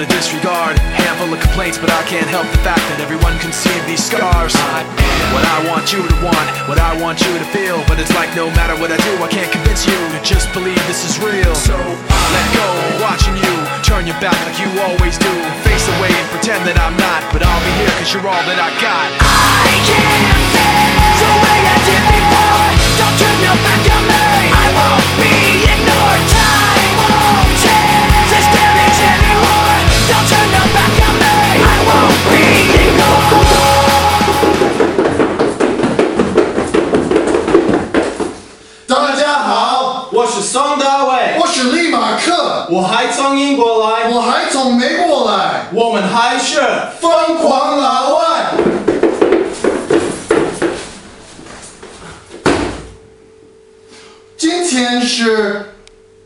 of disregard, handful of complaints, but I can't help the fact that everyone can see these scars. What I want you to want, what I want you to feel, but it's like no matter what I do, I can't convince you to just believe this is real. So let go, watching you turn your back like you always do, face away and pretend that I'm not, but I'll be here cause you're all that I got. I can't feel the way I did before. Don't turn your back on me. 我还从英国来，我还从美国来，我们还是疯狂老外。今天是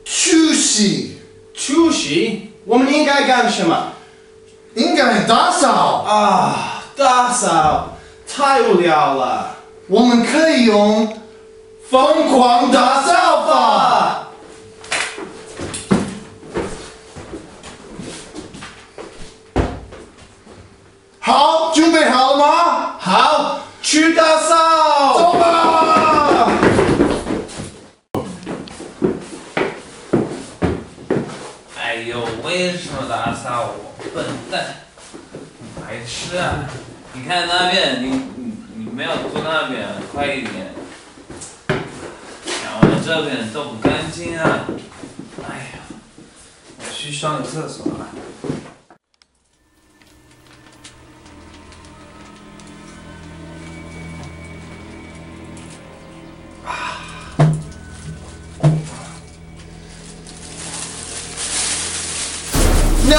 除夕，除夕，我们应该干什么？应该打扫。啊，打扫，太无聊了。我们可以用疯狂打扫法。好，准备好了吗？好，去打扫。走吧。哎呦，为什么打扫我？笨蛋，白痴啊！你看那边，你你你没有坐那边，快一点。看我这边都不干净啊！哎呀，我去上个厕所了。No！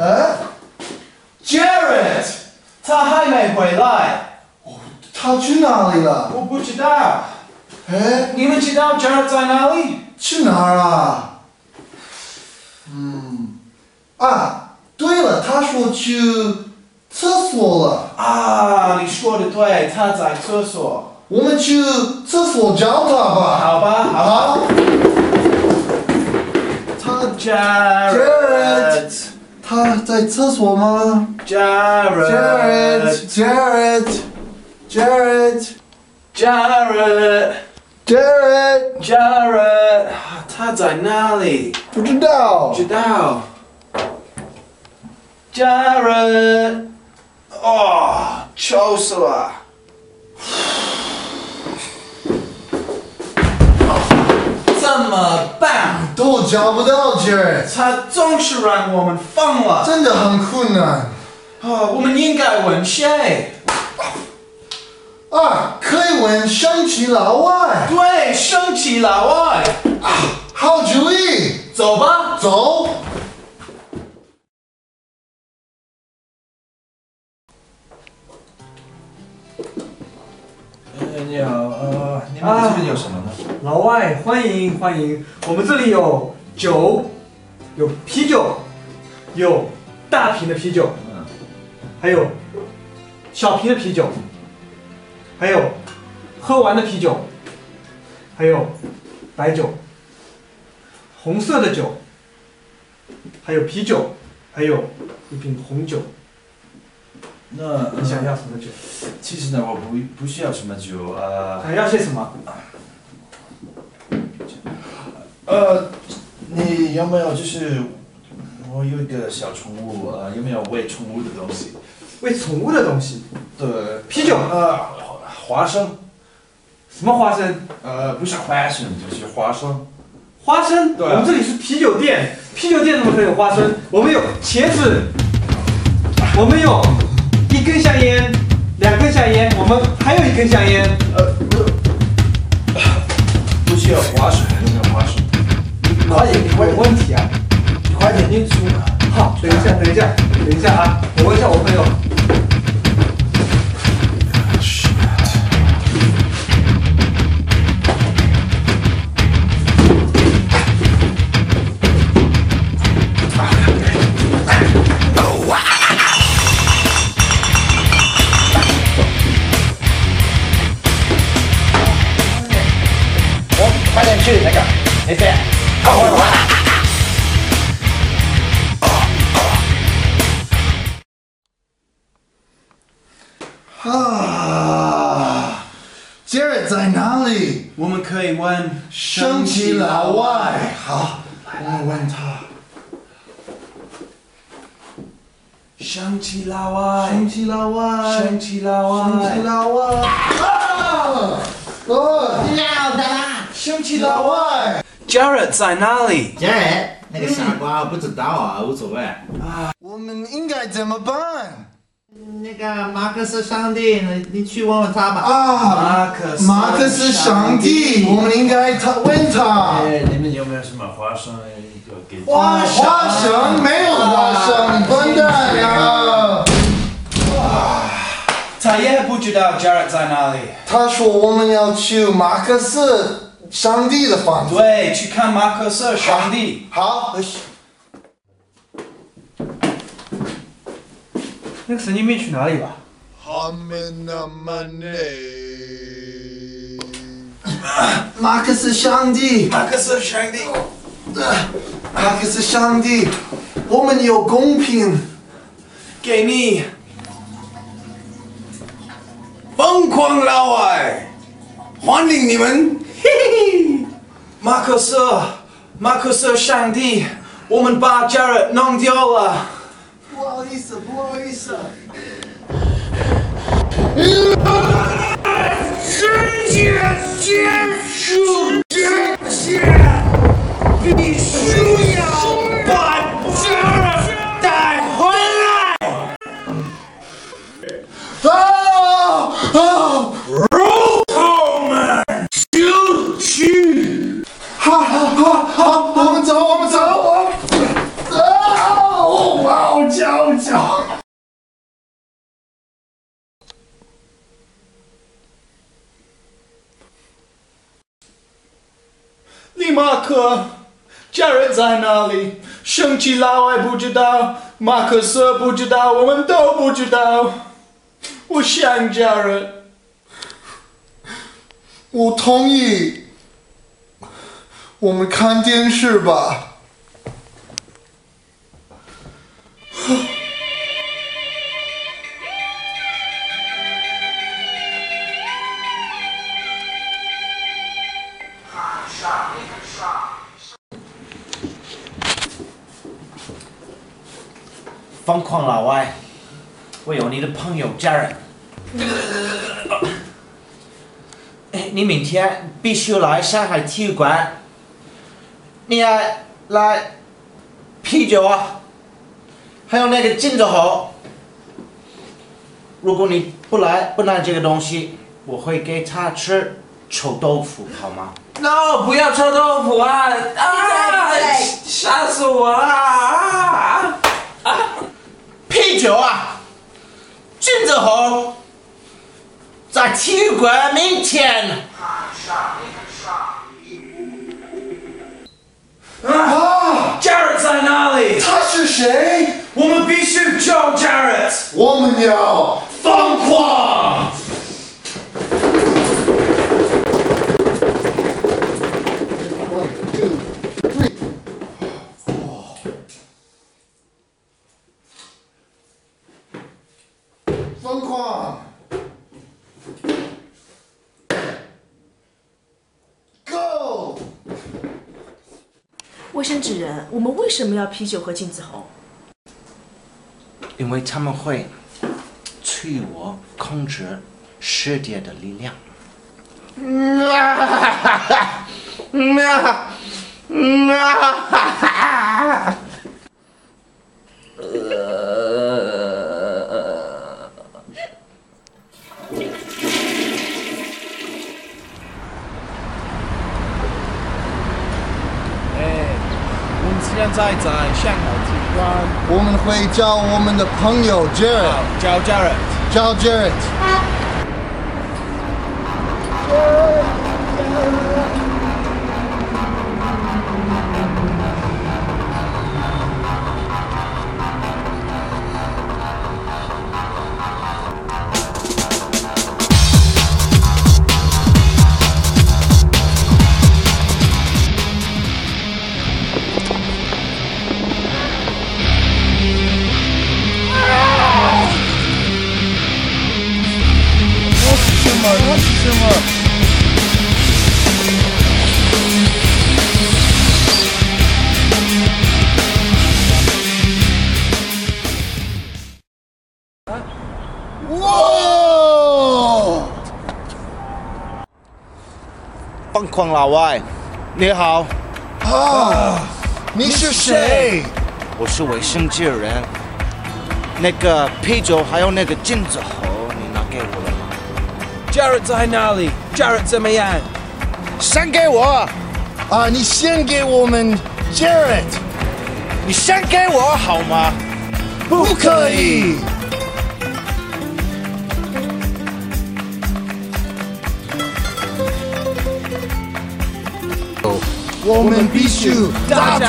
哎，Jared，他还没回来，他去哪里了？我不知道。哎，你们知道 Jared 在哪里？去哪儿啊？嗯，啊，对了，他说去厕所了。啊，你说的对，他在厕所。我们去厕所找他吧。好吧，好吧。好。他 Jared，他在厕所吗 Jared，？Jared，Jared，Jared，Jared，Jared，Jared，他在哪里？不知道不。知道。Jared，哦，臭死了。怎么办？都找不到 Jared，他总是让我们疯了。真的很困难。啊，我们应该问谁？啊，可以问生气老外。对，生气老外。啊好主意，走吧。走。你好，呃，你们这边有什么呢？老外，欢迎欢迎！我们这里有酒，有啤酒，有大瓶的啤酒，嗯，还有小瓶的啤酒，还有喝完的啤酒，还有白酒，红色的酒，还有啤酒，还有一瓶红酒。那呃你想要什么酒？其实呢，我不不需要什么酒，啊想要些什么？呃，你有没有就是我有一个小宠物，呃，有没有喂宠物的东西？喂宠物的东西，对，啤酒呃，花生，什么花生？呃，不是花生，就是花生。花生，对啊我们这里是啤酒店，啤酒店怎么可以有花生？我们有茄子，我们有一根香烟，两根香烟，我们还有一根香烟。呃，不不需要划水，有没有花生？快点，你有问题啊！快点，你出。好，等一下，等一下，等一下啊！我问一下我朋友。去那个那边。啊啊！杰瑞在哪里？我们可以问升级老外。好，我来问他。升级老外，升级老外，升级老外，升级老外。哦！哦，尿的。生气老外。Jared 在哪里？Jared，那个傻瓜，不知道啊，无所谓。啊我们应该怎么办？那个马克思上帝，你你去问问他吧。啊，马克思马克思上帝，我们应该他问他。哎，你们有没有什么花生要给？花花生没有花生，笨蛋呀！他也不知道 Jared 在哪里。他说我们要去马克思上帝的房子。对，去看马克思上帝。好，那个神经病去哪里了？马克思上帝，马克思上帝，马克思上帝，我们有公平。给你。疯狂老外，欢迎你们！嘿嘿，马克思，马克思上帝，我们把 Jared 弄掉了。家人在哪里？生气老外不知道，马克思不知道，我们都不知道。我想家人。我同意。我们看电视吧。疯狂老外，我有你的朋友 Jared。哎，你明天必须来上海体育馆。你要来啤酒啊，还有那个金子猴。如果你不来不拿这个东西，我会给他吃臭豆腐，好吗？No，不要臭豆腐啊！啊，吓死我了！啊啤酒啊，金子猴，在体育馆门前。啊！Jared 在哪里？他是谁？我们必须救 Jared！我们要疯狂！卫生纸人，我们为什么要啤酒和镜子猴？因为他们会催我控制世界的力量。我们现在在上海机关，我们会叫我们的朋友 Jared，叫 Jared。叫 Jared。况，老外？你好，啊，你是谁？我是卫生界人。那个啤酒还有那个金子猴，你拿给我了吗？Jared 在哪里？Jared 怎么样？先给我，啊，你先给我们 Jared，你先给我好吗？不可以。我们必须打他！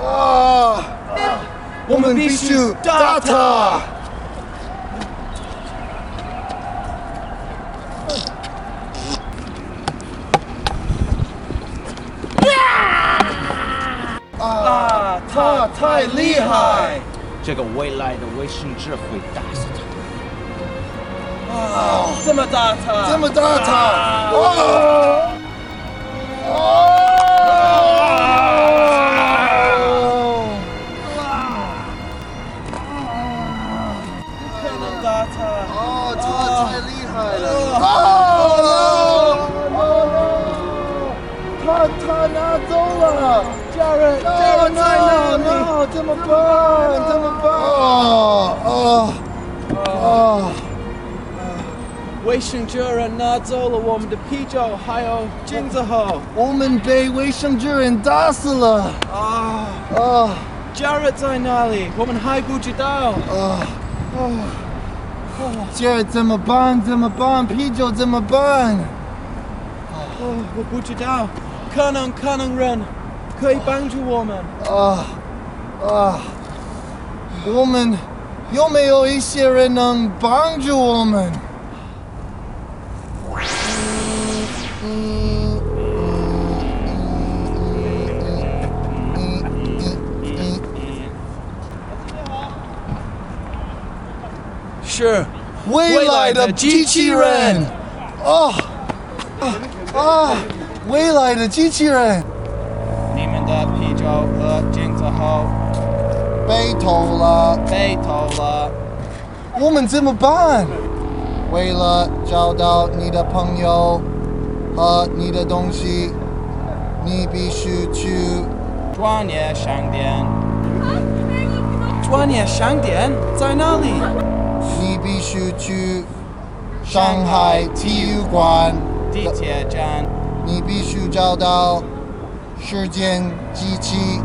啊！我们必须打他！啊！他太厉害！这个未来的卫生纸会打死他。这么大场？这么打他！啊！不可能打他。哦，他太厉害了！哦他他拿走了，Jared，Jared 在哪里？no，怎么棒，这么办？哦哦哦！卫生纸人拿走了我们的啤酒，还有金子猴。我们被卫生纸人打死了！啊啊，Jared 在哪里？我们还不知道。啊！这怎么办？怎么办？啤酒怎么办？哦，我不知道，可能可能人可以帮助我们。啊啊！我们有没有一些人能帮助我们？是未来的机器人！哦啊啊！未来的机器人你们的啤酒和金子猴被偷了，被偷了。我们怎么办？为了找到你的朋友和你的东西，你必须去专业商店。专业商店在哪里？你必须去上海体育馆，地铁站。你必须找到时间机器。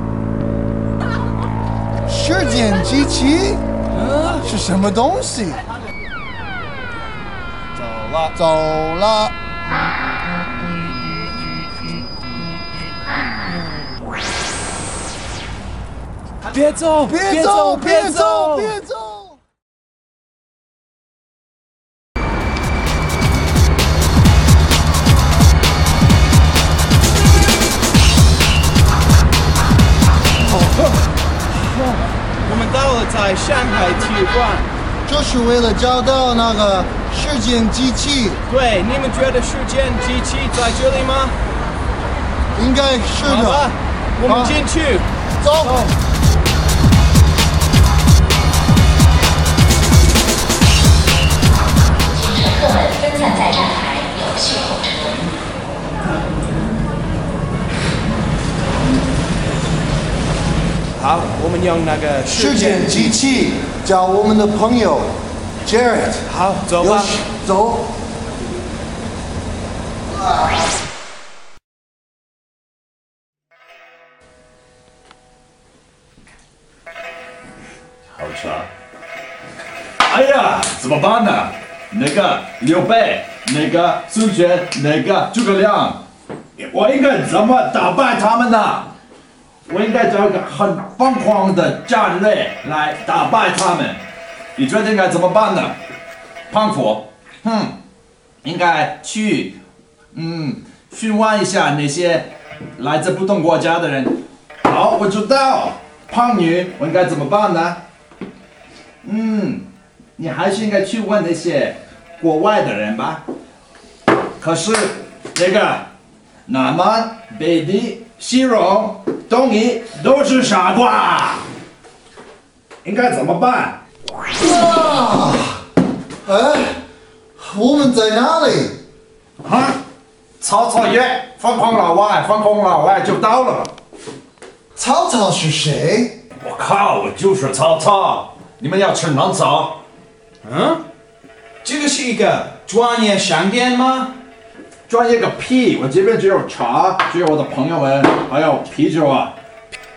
时间机器是什么东西？走了。走了。别走！别走！别走！别走！我们到了在上海体育馆。就是为了找到那个时间机器。对，你们觉得时间机器在这里吗？应该是好吧的。，我们进去。走。客们分散在站台，有序候车。好，我们用那个时间机器找我们的朋友 Jared。好，走吧。走。好吃啊！哎呀，怎么办呢？哪个刘备，哪个孙权，哪个诸葛亮，我应该怎么打败他们呢？我应该找一个很疯狂的战略来打败他们。你觉得应该怎么办呢？胖虎，哼，应该去，嗯，询问一下那些来自不同国家的人。好，我知道。胖女，我应该怎么办呢？嗯，你还是应该去问那些国外的人吧。可是这个南蛮、北地、西戎、东夷都是傻瓜，应该怎么办？啊！哎，我们在哪里？啊！曹操爷，疯狂老外，疯狂老外就到了。曹操是谁？我靠，我就是曹操。你们要吃南草？嗯？这个是一个专业商店吗？专业个屁！我这边只有茶，只有我的朋友们，还有啤酒啊。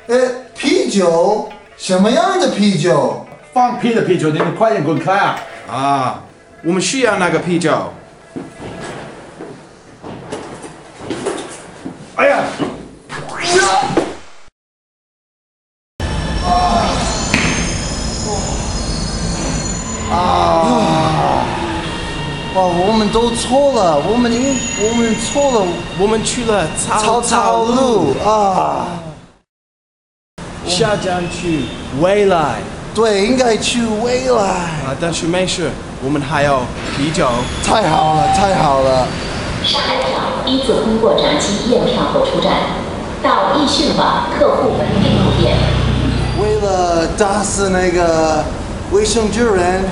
呃，啤酒？什么样的啤酒？放屁的啤酒，你们快点滚开啊！啊，我们需要那个啤酒。哎呀！啊！哇，我们都错了，我们应我们错了，我们去了曹操路啊！下站去未来。对，应该去未来。啊，但是没事，我们还有啤酒。太好了，太好了。上海票依次通过闸机验票后出站，到易讯网客户门订购店。为了打死那个卫生局人，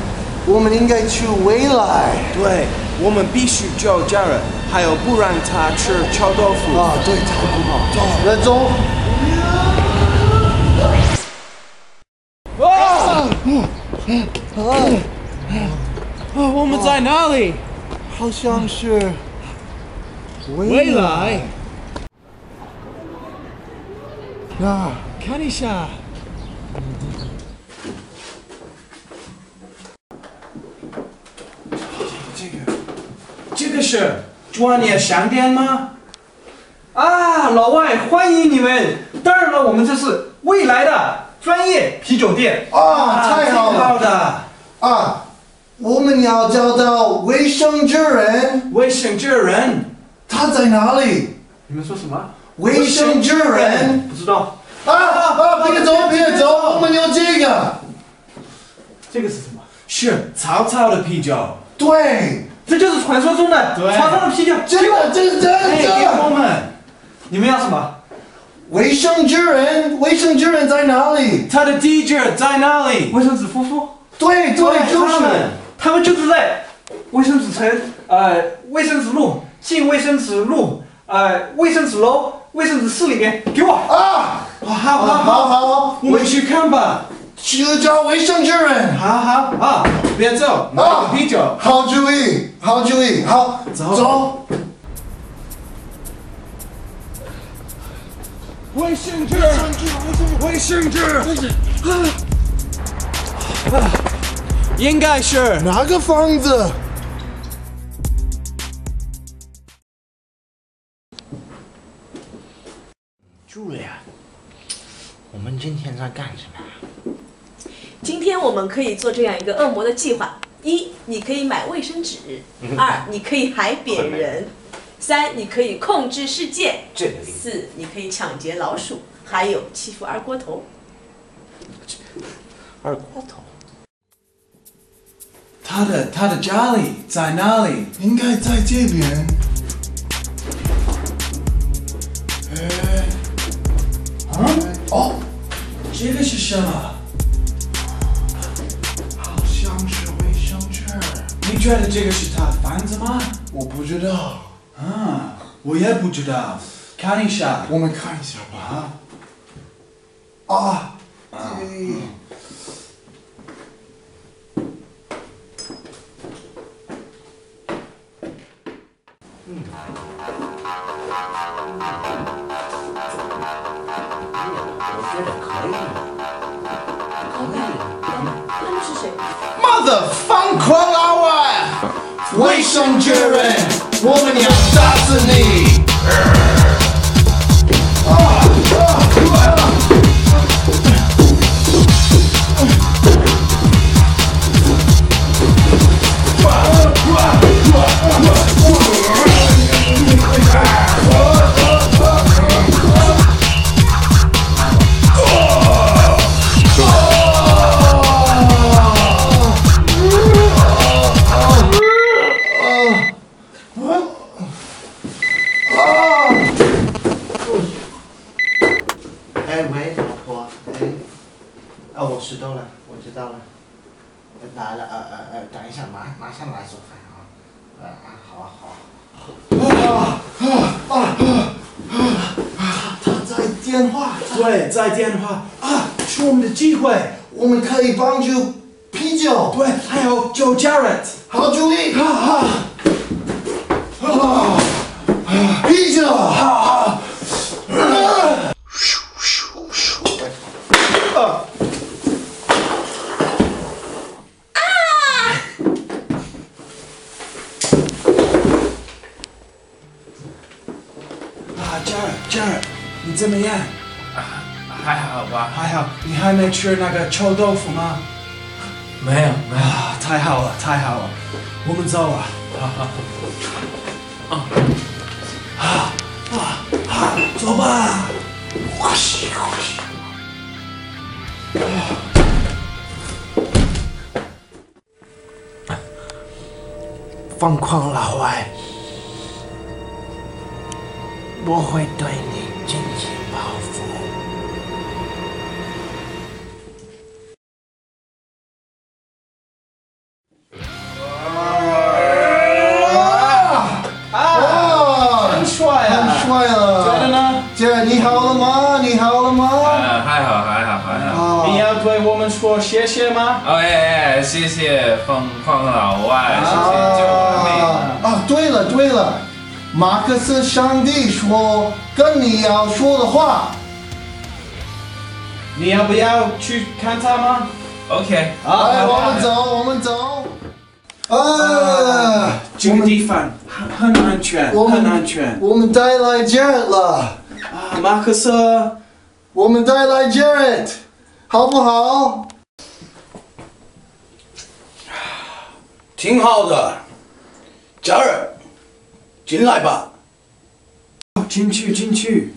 我们应该去未来。对，我们必须叫家人，还有不让他吃臭豆腐。啊，对，太不好。走，人走。啊！啊！我们在哪里？好像是未来。啊，看一下。这个，这个是专业商店吗？啊，老外欢迎你们！当然了，我们这是未来的专业啤酒店啊，太好了！好的啊，我们要找到卫生之人。卫生之人，他在哪里？你们说什么？卫生之人？不知道。啊啊！别走，别走，我们要这个。这个是什么？是曹操的啤酒。对，这就是传说中的传说中的啤酒。真的，这是，真哎，给的。我们。你们要什么？卫生之人，卫生之人在哪里？他的地址在哪里？卫生纸夫妇。对对，就是他们。他们就是在卫生纸城，呃，卫生纸路、进卫生纸路、呃，卫生纸楼、卫生纸室里面。给我。啊！好好好好好，我们去看吧。去找卫生之人。好好啊，别走，拿个啤酒。好主意，好主意，好，走走。卫生纸，卫生纸，啊，应该是哪个房子？茱莉亚，我们今天在干什么？今天我们可以做这样一个恶魔的计划：一，你可以买卫生纸；二，你可以海扁人；三，你可以控制世界；这四，你可以抢劫老鼠；还有欺负二锅头。二锅头。他的他的家里在哪里？应该在这边。哎，啊？哦，这个是什么？你觉得这个是他的房子吗？我不知道。啊，我也不知道。看一下。我们看一下吧。啊，对。我觉得可以，可以。他们是谁？妈的，疯狂老外！卫生之人，我们要，Jarrett，Jarrett，你怎么样？还好吧？还好，你还没吃那个臭豆腐吗？没有，没有。啊，太好了，太好了，我们走了。好 好。啊啊啊！走吧。哇西哇西。疯狂老外，我会对谢谢吗？哦哎哎，谢谢疯狂老外，谢谢救命。啊，对了对了，马克思上帝说跟你要说的话。你要不要去看他吗？OK，来，我们走，我们走。啊，这个地方很很安全，我们很安全。我们带来 Jared 了。啊，马克思，我们带来 Jared，好不好？挺好的。加尔，进来吧。进去，进去。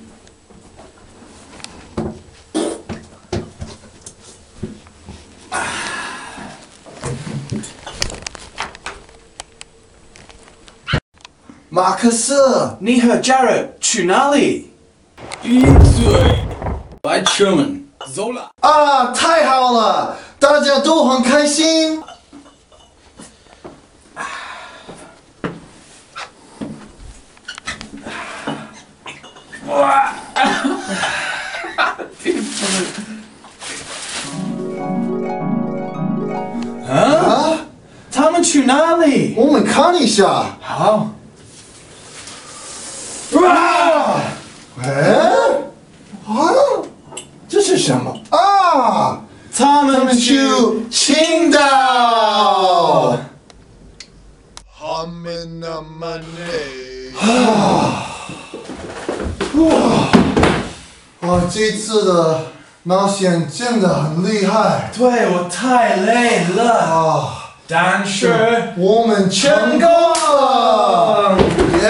马克思，你和 Jared 去哪里？闭嘴！来，车们，走了。啊，太好了，大家都很开心。哇！啊？他们去哪里？我们看一下。好。哇！哎，啊，这是什么啊？他们去青岛。啊！哇！哇，这次的冒险真的很厉害对我太累了，啊！但是我们成功了！耶！